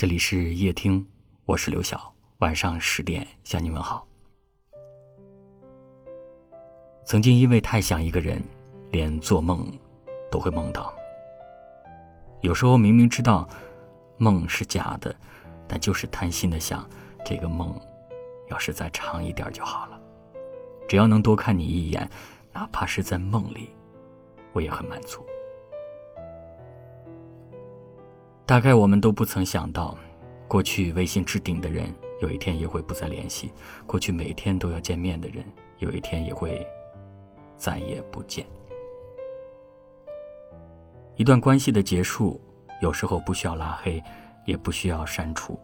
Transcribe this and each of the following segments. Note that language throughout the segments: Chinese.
这里是夜听，我是刘晓。晚上十点向你问好。曾经因为太想一个人，连做梦都会梦到。有时候明明知道梦是假的，但就是贪心的想，这个梦要是再长一点就好了。只要能多看你一眼，哪怕是在梦里，我也很满足。大概我们都不曾想到，过去微信置顶的人，有一天也会不再联系；过去每天都要见面的人，有一天也会再也不见。一段关系的结束，有时候不需要拉黑，也不需要删除，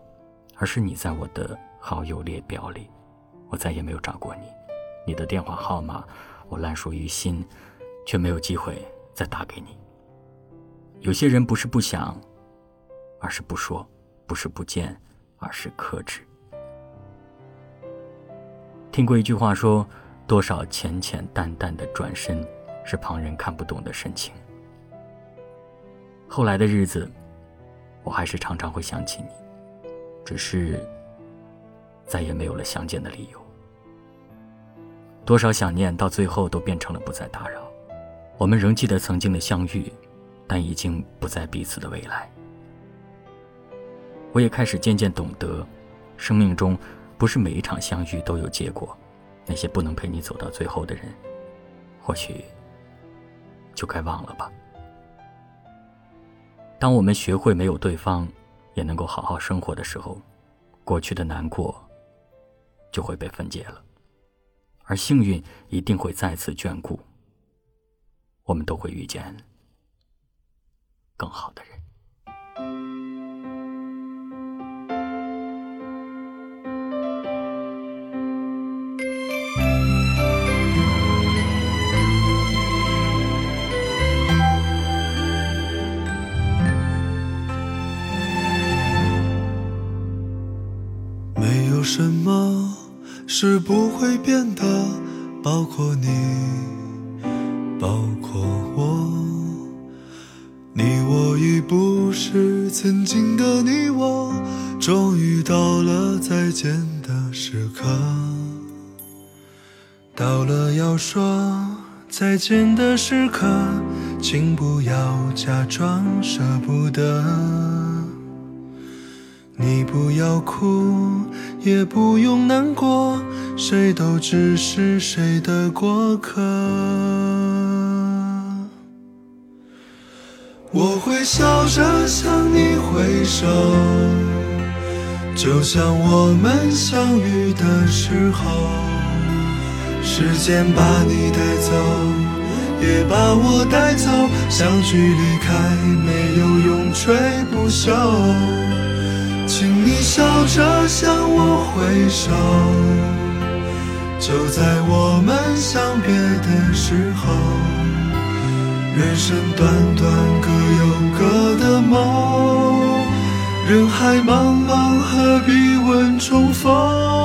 而是你在我的好友列表里，我再也没有找过你，你的电话号码我烂熟于心，却没有机会再打给你。有些人不是不想。而是不说，不是不见，而是克制。听过一句话说：“多少浅浅淡淡的转身，是旁人看不懂的深情。”后来的日子，我还是常常会想起你，只是再也没有了相见的理由。多少想念，到最后都变成了不再打扰。我们仍记得曾经的相遇，但已经不在彼此的未来。我也开始渐渐懂得，生命中不是每一场相遇都有结果。那些不能陪你走到最后的人，或许就该忘了吧。当我们学会没有对方，也能够好好生活的时候，过去的难过就会被分解了，而幸运一定会再次眷顾。我们都会遇见更好的人。什么是不会变的？包括你，包括我。你我已不是曾经的你我，终于到了再见的时刻。到了要说再见的时刻，请不要假装舍不得。你不要哭，也不用难过，谁都只是谁的过客。我会笑着向你挥手，就像我们相遇的时候。时间把你带走，也把我带走，相聚离开没有永垂不朽。请你笑着向我挥手，就在我们相别的时候。人生短短，各有各的梦。人海茫茫，何必问重逢？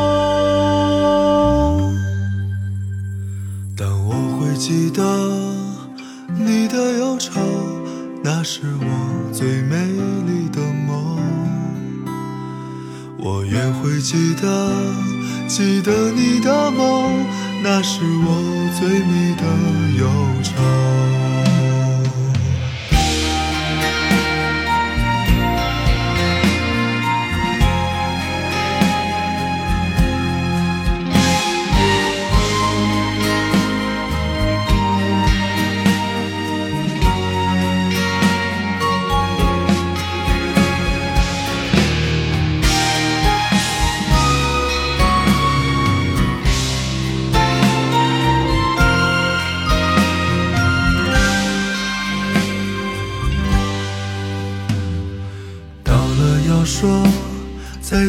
我也会记得，记得你的梦，那是我最美的忧愁。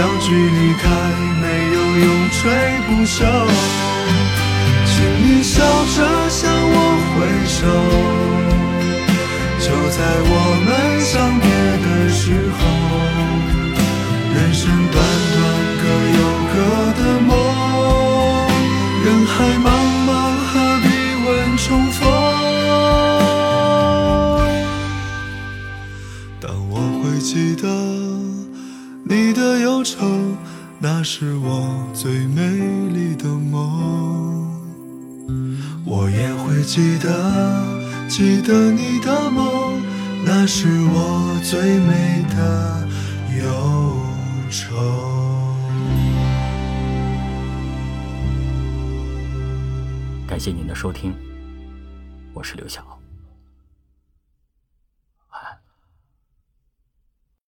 相聚离开，没有永垂不朽。请你笑着向我挥手，就在我们相别的时候，那是我最美丽的梦。我也会记得，记得你的梦，那是我最美的忧愁。感谢您的收听，我是刘晓。